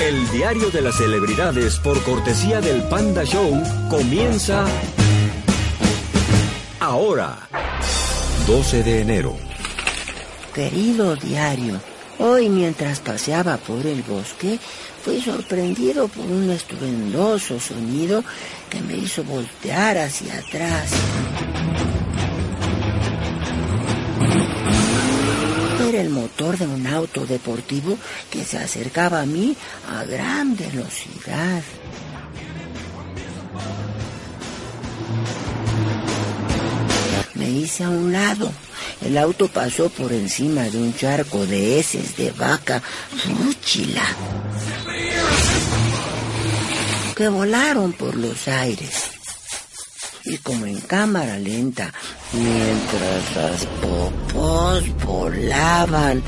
El diario de las celebridades por cortesía del Panda Show comienza ahora, 12 de enero. Querido diario, hoy mientras paseaba por el bosque, fui sorprendido por un estruendoso sonido que me hizo voltear hacia atrás. El motor de un auto deportivo que se acercaba a mí a gran velocidad. Me hice a un lado. El auto pasó por encima de un charco de heces de vaca fúchila que volaron por los aires. Y como en cámara lenta, mientras las popos volaban,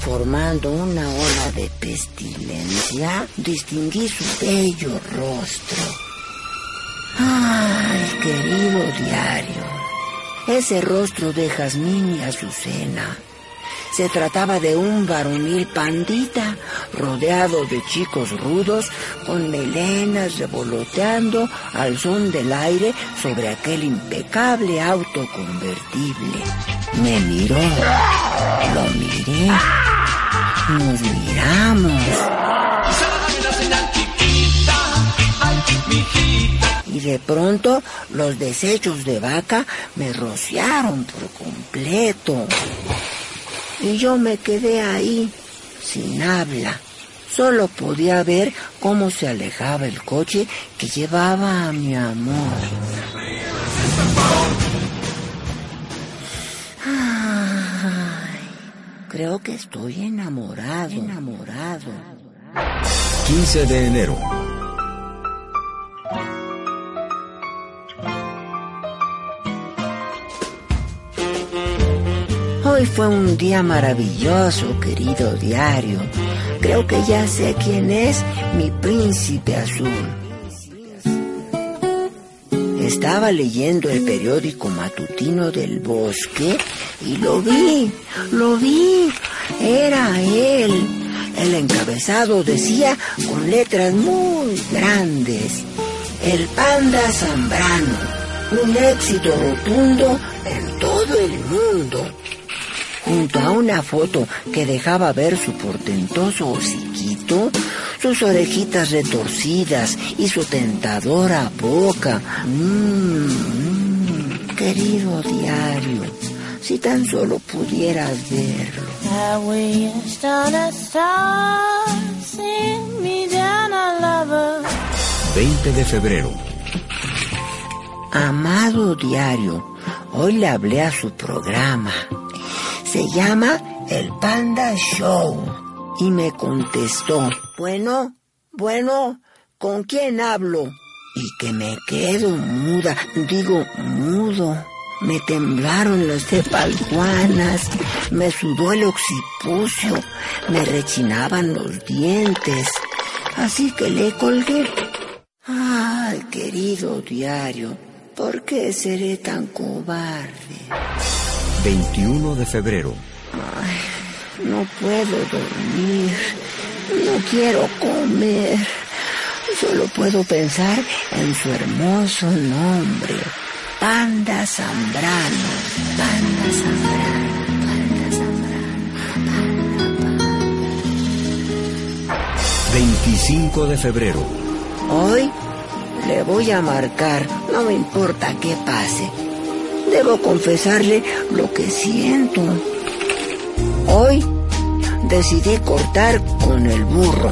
formando una ola de pestilencia, distinguí su bello rostro. Ay, querido diario, ese rostro de Jazmín y Azucena. Se trataba de un varonil pandita, rodeado de chicos rudos, con melenas revoloteando al son del aire sobre aquel impecable auto convertible. Me miró, lo miré, nos miramos. Y de pronto los desechos de vaca me rociaron por completo. Y yo me quedé ahí, sin habla. Solo podía ver cómo se alejaba el coche que llevaba a mi amor. Ay, creo que estoy enamorado, enamorado. 15 de enero. Hoy fue un día maravilloso, querido diario. Creo que ya sé quién es mi príncipe azul. Estaba leyendo el periódico matutino del bosque y lo vi, lo vi. Era él. El encabezado decía con letras muy grandes, el panda Zambrano, un éxito rotundo en todo el mundo junto a una foto que dejaba ver su portentoso hociquito, sus orejitas retorcidas y su tentadora boca. Mmm, querido diario, si tan solo pudieras verlo. 20 de febrero. Amado diario, hoy le hablé a su programa se llama El Panda Show. Y me contestó, bueno, bueno, ¿con quién hablo? Y que me quedo muda, digo mudo. Me temblaron las cepalguanas, me sudó el occipucio, me rechinaban los dientes. Así que le colgué. Ay, querido diario, ¿por qué seré tan cobarde? 21 de febrero. Ay, no puedo dormir, no quiero comer, solo puedo pensar en su hermoso nombre, Panda Zambrano, Panda Zambrano. Panda Zambrano, Panda, 25 de febrero. Hoy le voy a marcar, no me importa qué pase. Debo confesarle lo que siento. Hoy decidí cortar con el burro.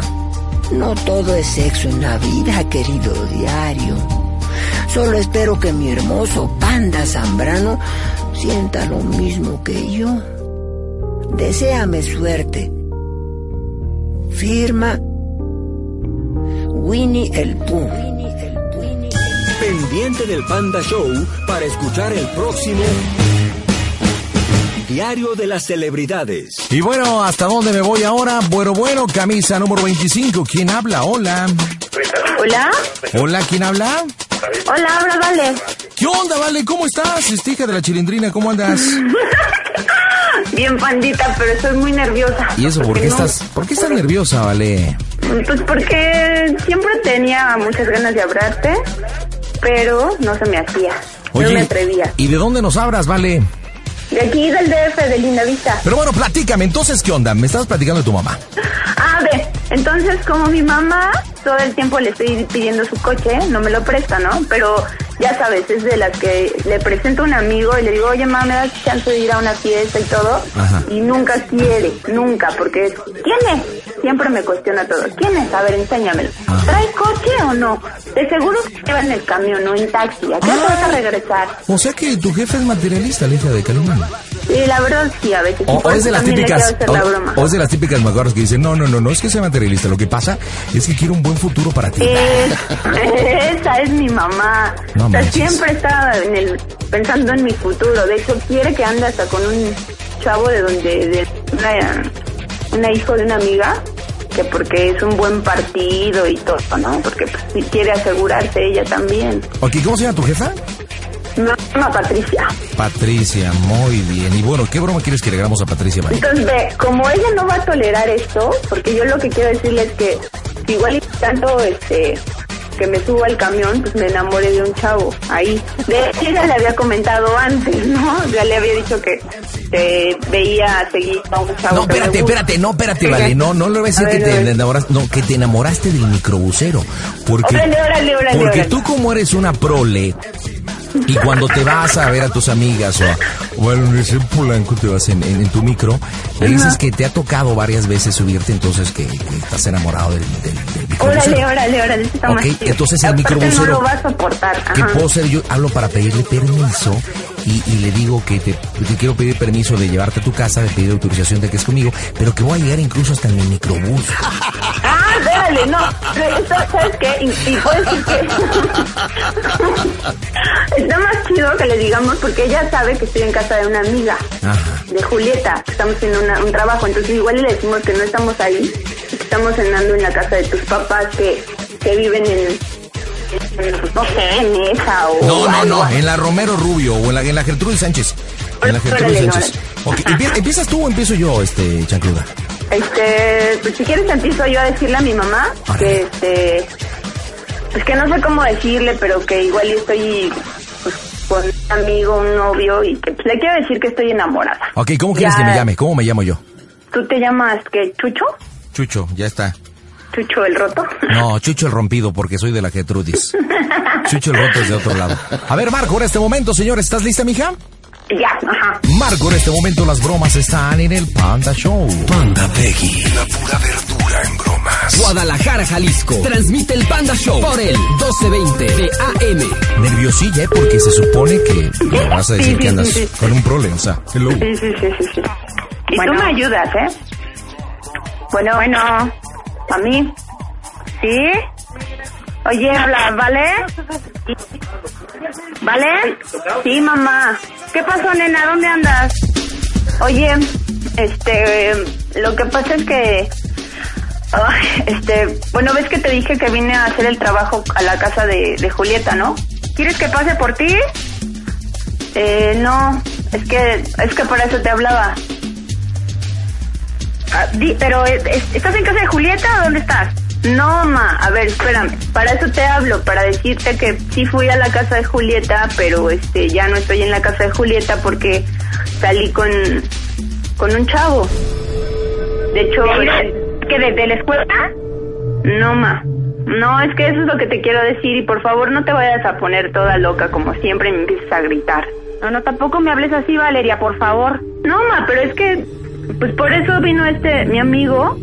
No todo es sexo en la vida, querido diario. Solo espero que mi hermoso panda Zambrano sienta lo mismo que yo. Deseame suerte. Firma Winnie el Pooh pendiente del Panda Show para escuchar el próximo Diario de las Celebridades. Y bueno, ¿hasta dónde me voy ahora? Bueno, bueno, camisa número 25. ¿Quién habla? Hola. Hola. Hola, ¿quién habla? Hola, habla Vale. ¿Qué onda, Vale? ¿Cómo estás? Estija de la chilindrina, ¿cómo andas? bien pandita, pero estoy muy nerviosa. ¿Y eso por qué no- estás, por qué estás nerviosa, Vale? Pues porque siempre tenía muchas ganas de hablarte, pero no se me hacía. no me atrevía. ¿y de dónde nos hablas, Vale? De aquí del DF, de Linda Vista. Pero bueno, platícame, entonces, ¿qué onda? Me estabas platicando de tu mamá. Ah, ve, entonces como mi mamá todo el tiempo le estoy pidiendo su coche, no me lo presta, ¿no? Pero ya sabes, es de las que le presento a un amigo y le digo, oye, mamá, ¿me das chance de ir a una fiesta y todo? Ajá. Y nunca quiere, nunca, porque es, ¿quién es? Siempre me cuestiona todo. ¿Quién es? A ver, enséñamelo. Ajá. ¿Trae coche o no? De seguro que lleva en el camión o en taxi. ¿A qué hora vas a regresar? O sea que tu jefe es materialista, hija de Calimán. Sí, la verdad sí, a veces. O, es de las típicas, o, o es de las típicas macuarras que dicen, no, no, no, no es que sea materialista, lo que pasa es que quiero un buen futuro para ti. Es- esa es mi mamá. No o sea, siempre está en el, pensando en mi futuro. De hecho, quiere que ande hasta con un chavo de donde, de una, una hijo de una amiga, que porque es un buen partido y todo, ¿no? Porque pues, quiere asegurarse ella también. Ok, ¿cómo se llama tu jefa? Me llama Patricia. Patricia, muy bien. Y bueno, ¿qué broma quieres que le hagamos a Patricia, Vale? Entonces, ve, como ella no va a tolerar esto, porque yo lo que quiero decirle es que igual y tanto este que me subo al camión, pues me enamoré de un chavo ahí. De hecho, ella le había comentado antes, ¿no? Ya le había dicho que, que veía seguir a un chavo. No, espérate, espérate, no, espérate, vale, no, no le voy a decir A que ver, te enamoraste, no, que te enamoraste del microbusero. Porque, Órale, órale, órale, porque tú como eres una prole, y cuando te vas a ver a tus amigas o a, o a Polanco, te vas en, en- en tu micro, le dices que te ha tocado varias veces subirte, entonces que, que estás enamorado del, del, del microbusero. Órale, órale, órale, eso está Ok, más chido. entonces el microbusero- no lo va a soportar. ¿Qué ajá. puedo hacer? Yo hablo para pedirle permiso y, y le digo que te, te quiero pedir permiso de llevarte a tu casa, de pedir autorización de que es conmigo, pero que voy a llegar incluso hasta en mi microbús. Dale, no. ¿Sabes qué? Y, y puedo decir que. Está más chido que le digamos porque ella sabe que estoy en casa de una amiga. Ajá. De Julieta, que estamos haciendo una- un trabajo. Entonces, igual le decimos que no estamos ahí, que estamos cenando en la casa de tus papás que, que viven en. No sé, en esa o. No, no, no, en la Romero Rubio o en la, en la Gertrudis Sánchez. En la Gertrudis Órale, Sánchez. Ok, empie- ¿empiezas tú o empiezo yo, este, chancluda? Este, pues si quieres empiezo yo a decirle a mi mamá que este, pues que no sé cómo decirle, pero que igual yo estoy pues, con un amigo, un novio y que pues, le quiero decir que estoy enamorada. Ok, ¿cómo quieres Ya. que me llame? ¿Cómo me llamo yo? ¿Tú te llamas que Chucho? Chucho, ya está. Chucho el roto. No, Chucho el rompido, porque soy de la Gertrudis. Chucho el roto es de otro lado. A ver, Marco, en este momento, señor, ¿estás lista, mija? Ya, ajá. Marco, en este momento las bromas están en el Panda Show. Panda Peggy. La pura verdura en bromas. Guadalajara, Jalisco. Transmite el Panda Show por el 1220 de AM. Nerviosilla, ¿eh? porque se supone que me vas a decir Sí, que andas sí, sí. con un problema, o sea, hello. Sí, sí, sí, sí, sí. Y tú me ayudas, ¿eh? Bueno, bueno, a mí. ¿Sí? Oye, habla, ¿vale? ¿Vale? Sí, mamá. ¿Qué pasó, nena? ¿Dónde andas? Oye, este, lo que pasa es que, este, bueno, ves que te dije que vine a hacer el trabajo a la casa de, de Julieta, ¿no? ¿Quieres que pase por ti? Eh, no, es que, es que para eso te hablaba. Ah, di- pero, eh, es- ¿estás en casa de Julieta o dónde estás? No, ma, a ver, espérame. Para eso te hablo, para decirte que sí fui a la casa de Julieta, pero este ya no estoy en la casa de Julieta porque salí con con un chavo. De hecho, ¿que desde la escuela? No, ma. No, es que eso es lo que te quiero decir y por favor no te vayas a poner toda loca como siempre y me empieces a gritar. No, no, tampoco me hables así, Valeria, por favor. No, ma, pero es que, pues por eso vino este, mi amigo,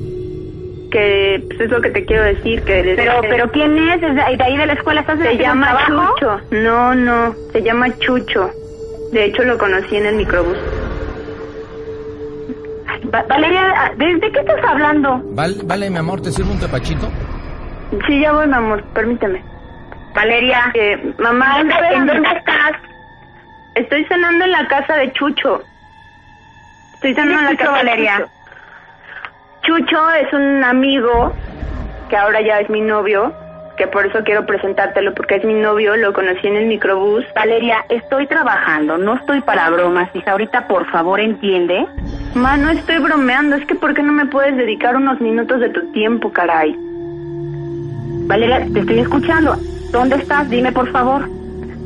que pues es lo que te quiero decir, que... Pero, pero ¿quién es? ¿Es de ahí de, la escuela? ¿Estás Se llama Chucho. No, no, se llama Chucho. De hecho lo conocí en el microbús. Va- Valeria, ¿desde qué estás hablando? Vale, vale, mi amor, ¿te sirve un tapachito? Sí, ya voy, mi amor, permíteme. Valeria. mamá, ¿en dónde estás? Estoy cenando en la casa de Chucho. Estoy cenando en la casa Valeria? de Chucho. Chucho es un amigo que ahora ya es mi novio, que por eso quiero presentártelo, porque es mi novio, lo conocí en el microbús. Valeria, estoy trabajando, no estoy para bromas, hija. Ahorita, por favor, entiende Ma, no estoy bromeando, es que ¿por qué no me puedes dedicar unos minutos de tu tiempo, caray? Valeria, te estoy escuchando. ¿Dónde estás? Dime, por favor.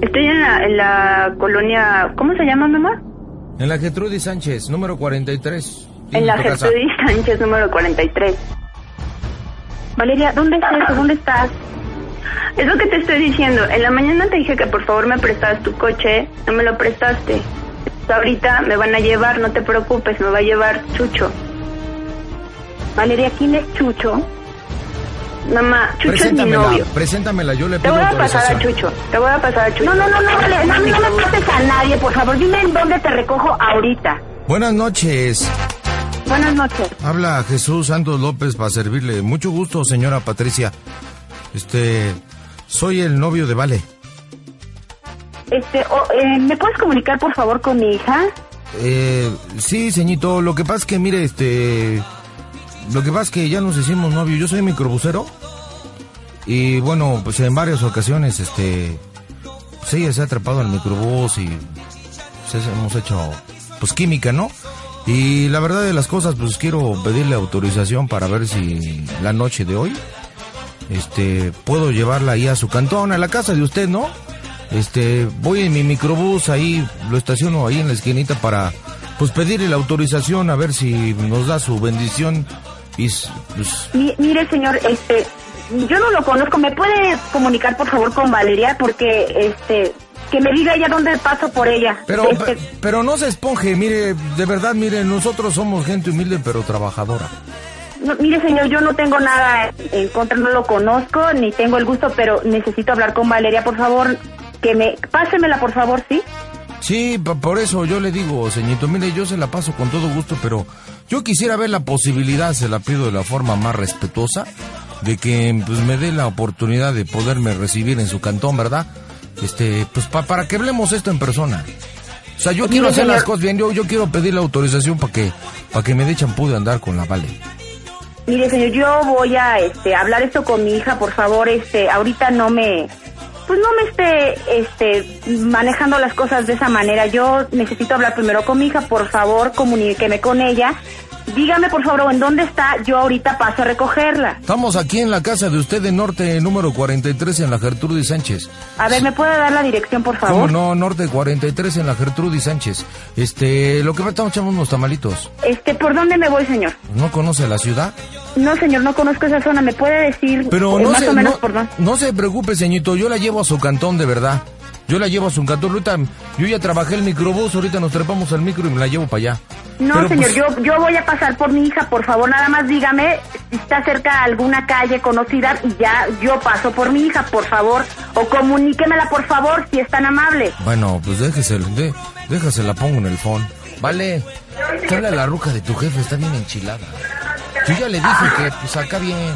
Estoy en la, en la colonia... ¿Cómo se llama, mamá? En la Gertrudis Sánchez, número 43. En la. Gertrudis Sánchez, número 43. Valeria, ¿dónde estás? ¿Dónde estás? Es lo que te estoy diciendo. En la mañana te dije que por favor me prestabas tu coche. No me lo prestaste. Ahorita me van a llevar, no te preocupes, me va a llevar Chucho. Valeria, ¿quién es Chucho? Mamá, Chucho es mi novio. preséntamela, yo le Te pido voy a pasar a. Chucho. Te voy a pasar a Chucho. No, no, no, no, vale, no, no me pases a nadie, por favor. Dime en dónde te recojo ahorita. Buenas noches. Buenas noches. Habla Jesús Santos López para servirle. Mucho gusto, señora Patricia. Este, soy el novio de Vale. Este, o- eh, ¿me puedes comunicar, por favor, con mi hija? Eh, sí, señito, lo que pasa es que, mire, este... Lo que pasa es que ya nos hicimos novios. Yo soy microbusero. Y bueno, pues en varias ocasiones, este... Ella se ha atrapado al microbús y... Pues hemos hecho, pues química, ¿no? Y la verdad de las cosas, pues quiero pedirle autorización para ver si la noche de hoy... Este, puedo llevarla ahí a su cantón, a la casa de usted, ¿no? Este, voy en mi microbús ahí, lo estaciono ahí en la esquinita para, pues pedirle la autorización a ver si nos da su bendición y, pues, Mi- mire, señor, este, yo no lo conozco. ¿Me puede comunicar, por favor, con Valeria? Porque, este, que me diga ella dónde paso por ella. pero, Este, pe- pero no se esponje, mire, de verdad, mire, nosotros somos gente humilde pero trabajadora. no, mire, señor, yo no tengo nada en contra, no lo conozco, ni tengo el gusto, pero necesito hablar con Valeria, por favor. Que me, pásemela, por favor, ¿sí? Sí, por eso yo le digo, señorito, mire, yo se la paso con todo gusto, pero yo quisiera ver la posibilidad, se la pido de la forma más respetuosa, de que pues me dé la oportunidad de poderme recibir en su cantón, ¿verdad? Este, pues pa- para que hablemos esto en persona. O sea, yo quiero hacer las cosas bien, yo, yo quiero pedir la autorización para que, para que me dé champú de andar con la Vale. Mire, señor, yo voy a este, hablar esto con mi hija, por favor, este, ahorita no me, pues no me esté, este, manejando las cosas de esa manera. Yo necesito hablar primero con mi hija, por favor, comuníqueme con ella. Dígame, por favor, en dónde está, yo ahorita paso a recogerla. Estamos aquí en la casa de usted de Norte, número 43, en la Gertrudis Sánchez. A ver, ¿me puede dar la dirección, por ¿Cómo favor? no? Norte 43 en la Gertrudis Sánchez. Este, lo que pasa, estamos echando unos tamalitos. Este, ¿por dónde me voy, señor? ¿No conoce la ciudad? No, señor, no conozco esa zona. ¿Me puede decir Pero no más se, o menos no, por dónde? no se preocupe, señorito, yo la llevo a su cantón de verdad. Yo la llevo a su cantón. Ahorita, yo ya trabajé el microbús, ahorita nos trepamos al micro y me la llevo para allá. No, Pero, señor, pues, yo, yo voy a pasar por mi hija, por favor, nada más dígame si está cerca de alguna calle conocida y ya yo paso por mi hija, por favor, o comuníquemela, por favor, si es tan amable. Bueno, pues déjese, de, déjase la pongo en el phone. Vale, que habla la ruca de tu jefe, está bien enchilada. Yo ya le dije que, pues acá bien,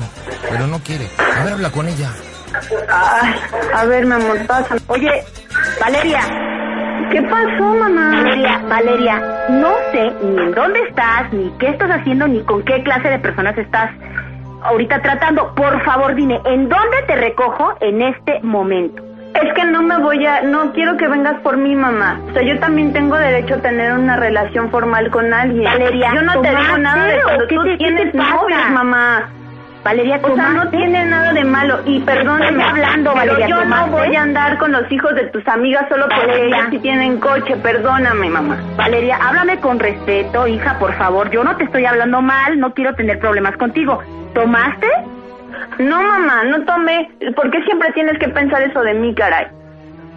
pero no quiere. A ver, habla con ella. Ay, a ver, mi amor, pasa. Oye, Valeria, ¿Qué pasó, mamá? Valeria, Valeria, no sé ni en dónde estás, ni qué estás haciendo, ni con qué clase de personas estás ahorita tratando. Por favor, dime, ¿en dónde te recojo en este momento? Es que no me voy a, no quiero que vengas por mí, mamá. O sea, yo también tengo derecho a tener una relación formal con alguien. Valeria, yo no te digo ¿tomaste nada de cuando tú tienes novios, mamá. Valeria, O sea, no tiene nada de malo. Y perdóname, hablando, pero Valeria, yo no voy a andar con los hijos de tus amigas solo porque ellos sí tienen coche. Perdóname, mamá. Valeria, háblame con respeto, hija, por favor. Yo no te estoy hablando mal, no quiero tener problemas contigo. ¿Tomaste? No, mamá, no tomé. ¿Por qué siempre tienes que pensar eso de mí, caray?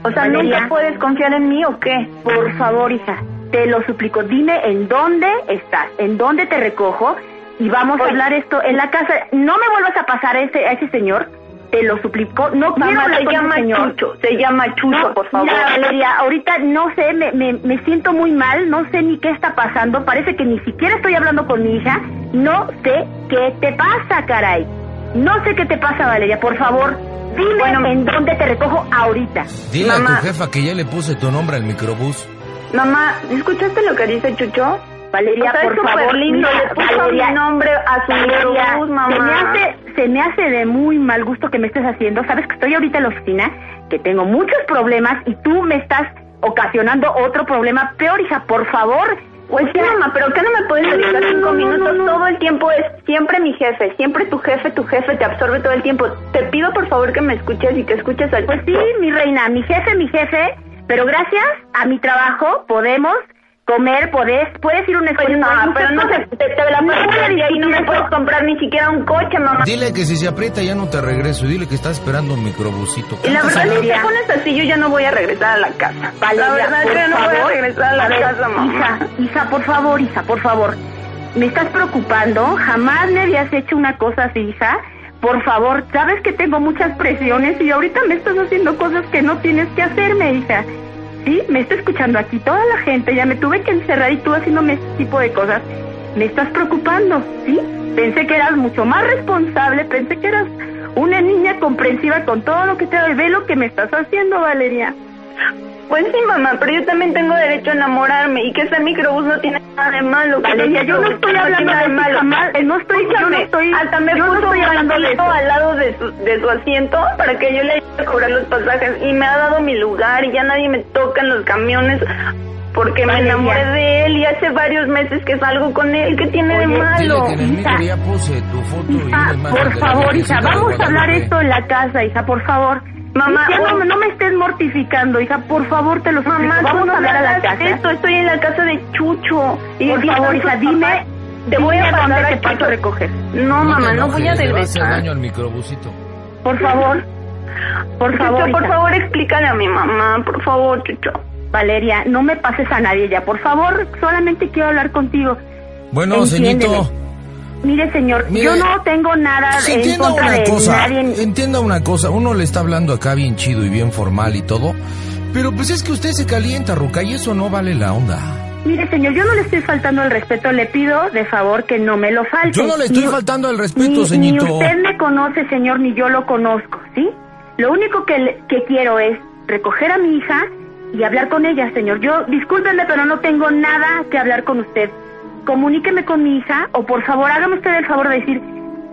O sea, Valeria. ¿nunca puedes confiar en mí o qué? Por favor, hija, te lo suplico. Dime en dónde estás, en dónde te recojo y vamos a hablar esto en la casa. No me vuelvas a pasar a ese, a ese señor. Te lo suplico. No quiero Mamá, hablar se con ese llama señor. Chucho. Se llama Chucho, No, por favor. Mira, Valeria, ahorita no sé, me, me, me siento muy mal, no sé ni qué está pasando, parece que ni siquiera estoy hablando con mi hija, no sé qué te pasa, caray. No sé qué te pasa, Valeria, por favor, dime Bueno. en dónde te recojo ahorita. Dile a tu jefa que ya le puse tu nombre al microbús. Mamá, ¿escuchaste lo que dice Chucho? Valeria, por favor, lindo, le puso Valeria, mi nombre a su Valeria, mamá. Se me, hace, se me hace de muy mal gusto que me estés haciendo. Sabes que estoy ahorita en la oficina, que tengo muchos problemas y tú me estás ocasionando otro problema peor, hija. Por favor, Pues sí, mamá, pero ¿qué no me puedes dedicar cinco minutos? Todo el tiempo es siempre mi jefe, siempre tu jefe, tu jefe te absorbe todo el tiempo. Te pido por favor que me escuches y que escuches al... Pues sí, mi reina, mi jefe, mi jefe, pero gracias a mi trabajo podemos comer, puedes, puedes ir a una Pues no, muchas pero no cosas. te, te, te la No y ahí no me puedes comprar ni siquiera un coche, mamá. Dile que si se aprieta ya no te regreso. Dile que estás esperando un microbusito. Y la verdad, si te pones así, yo ya no voy a regresar a la casa. Valeria, la verdad es por que yo no voy a regresar a la A ver, casa, mamá. Hija, hija, por favor, hija, por favor. Me estás preocupando. Jamás me habías hecho una cosa así, hija. Por favor, sabes que tengo muchas presiones y ahorita me estás haciendo cosas que no tienes que hacerme, hija. Sí, me está escuchando aquí toda la gente. Ya me tuve que encerrar y tú haciéndome este tipo de cosas. Me estás preocupando, ¿sí? Pensé que eras mucho más responsable, pensé que eras una niña comprensiva con todo lo que te doy. Ve lo que me estás haciendo, Valeria. Pues sí, mamá, pero yo también tengo derecho a enamorarme y que ese microbús no tiene nada de malo. Valeria, yo no estoy hablando de jamás. No estoy, yo no estoy, hasta me yo no puso estoy un hablando de banquito eso. al lado de su, de su asiento para que yo le ayude a cobrar los pasajes y me ha dado mi lugar y ya nadie me toca en los camiones porque me enamoré de él y hace varios meses que salgo con él. ¿Qué tiene de malo? Que hija. puse tu foto y por favor, hija, vamos a hablar esto en la casa, hija, por favor. Mamá, Ya no, me estés mortificando, hija, por favor, te lo suplico. Mamá, vamos no a hablar a la casa. esto, estoy en la casa de Chucho. Y Por favor, hija, dime. Te voy a te a paso Chucho. a recoger. No, mamá, te no voy a regresar. daño al microbusito. Por favor, por Chucho, favor, por favor, explícale a mi mamá, por favor, Chucho. Valeria, no me pases a nadie ya, por favor, solamente quiero hablar contigo. Bueno, Entiéndeme. ceñito, Mire, señor, Mire, yo no tengo nada en entienda contra una de cosa, nadie. entienda una cosa, uno le está hablando acá bien chido y bien formal y todo, pero pues es que usted se calienta, Ruca, y eso no vale la onda. Mire, señor, yo no le estoy faltando el respeto, le pido de favor que no me lo falte. Yo no le estoy Ni- faltando el respeto, ceñito. Ni usted me conoce, señor, ni yo lo conozco, ¿sí? Lo único que, que quiero es recoger a mi hija y hablar con ella, señor. Yo, discúlpenme, pero no tengo nada que hablar con usted. Comuníqueme con mi hija o por favor, hágame usted el favor de decir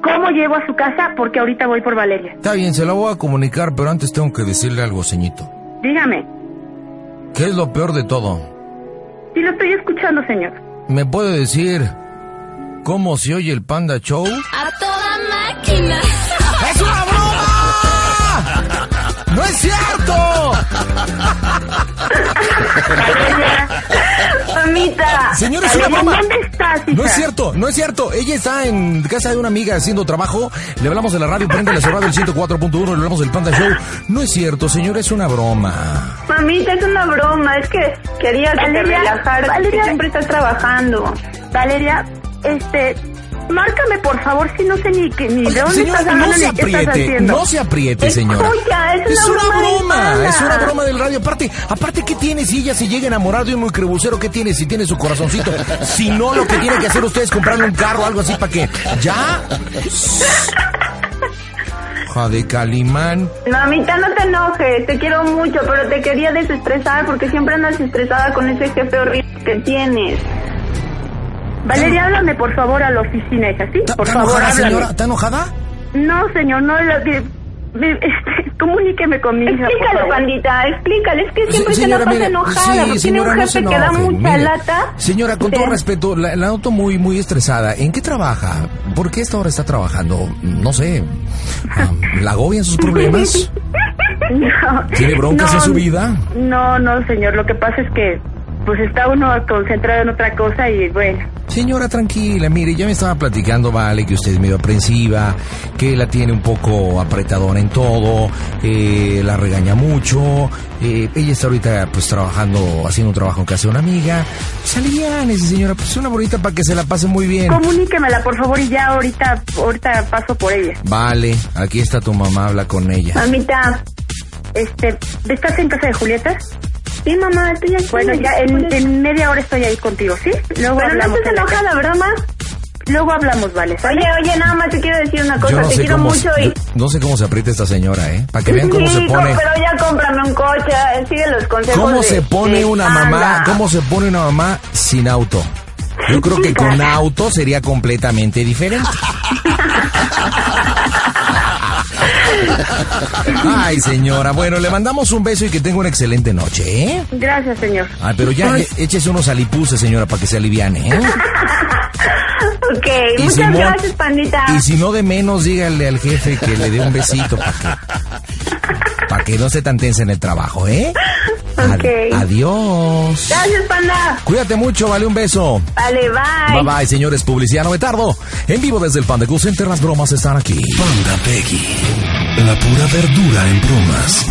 cómo llego a su casa porque ahorita voy por Valeria. Está bien, se la voy a comunicar, pero antes tengo que decirle algo, ceñito. Dígame, ¿Qué es lo peor de todo? si lo estoy escuchando, señor. ¿Me puede decir cómo se oye el Panda Show? A toda máquina. ¡Es una broma! ¡No es cierto! Mamita. Señora, es una broma. ¿dónde estás, hija? No es cierto, no es cierto. Ella está en casa de una amiga haciendo trabajo. Le hablamos de la radio, prende su radio el 104.1, le hablamos del Panda Show. No es cierto, señora, es una broma. Mamita, es una broma, es que quería que Valeria, te relajaras, Valeria. siempre estás trabajando. Valeria, este, márcame por favor, si no sé ni, que, ni de dónde Señora, estás no hablando se ni qué estás apriete, haciendo. no se apriete, señora. Escucha, es Es una broma es una broma del radio. Aparte, aparte, ¿qué tiene si ella se llega a enamorar de un microbusero? ¿Qué tiene si tiene su corazoncito? Si no, lo que tiene que hacer usted es comprarle un carro o algo así para que... ¿Ya? De Calimán. Mamita, no te enojes, te quiero mucho, pero te quería desestresar porque siempre andas estresada con ese jefe horrible que tienes. Valeria, háblame por favor a la oficina, hija, ¿sí? ¿Está Por está favor, enojada, háblame. señora? ¿Está enojada? No, señor, no, lo- de- de- este, comuníqueme con mi hija, favor. pandita, explícale, es que siempre Se- se la pasa mire, enojada, sí, porque tiene señora, un no se jefe que da enoje, mucha mire. lata. Señora, con todo respeto, la, la noto muy, muy estresada. ¿En qué trabaja? ¿Por qué esta hora está trabajando? No sé. ¿La agobian sus problemas? No, ¿Tiene broncas no, en su vida? No, no, señor, lo que pasa es que pues está uno concentrado en otra cosa y bueno. Señora, tranquila, mire, ya me estaba platicando, vale, que usted es medio aprensiva, que la tiene un poco apretadora en todo, eh, la regaña mucho, eh, ella está ahorita pues trabajando, haciendo un trabajo en casa de una amiga. Pues señora, pues una bonita para que se la pase muy bien. Comuníquemela, por favor, y ya ahorita, ahorita paso por ella. Vale, aquí está tu mamá, habla con ella. Mamita, Este, ¿estás en casa de Julieta? Sí, mamá, estoy aquí. Bueno, ya en, en media hora estoy ahí contigo, ¿sí? Luego Pero no hablamos. estás en la enojada, ¿verdad, ma? Luego hablamos, vale. ¿sale? Oye, oye, nada más te quiero decir una cosa, Yo no te sé quiero cómo, mucho yo y... no sé cómo se aprieta esta señora, ¿eh? Para que vean cómo se Sí, pone. pero ya cómprame un coche, sigue los consejos ¿Cómo de- se pone de una Anda. mamá? ¿Cómo se pone una mamá sin auto? Yo creo que con auto sería completamente diferente. Ay, señora. Bueno, le mandamos un beso y que tenga una excelente noche, ¿eh? Gracias, señor. Ay, pero ya le- échese unos alipuses, señora, para que se aliviane, ¿eh? Ok, Y muchas si no- gracias, pandita. Y si no de menos, dígale al jefe que le dé un besito para que, para que no se tan tensa en el trabajo, ¿eh? Ad- Ok. adiós. Gracias, panda. Cuídate mucho, vale un beso. Vale, bye. Bye bye, señores, publicidad no me tardo. En vivo desde el Panda Cool Center, las bromas están aquí. Panda Peggy. La pura verdura en bromas.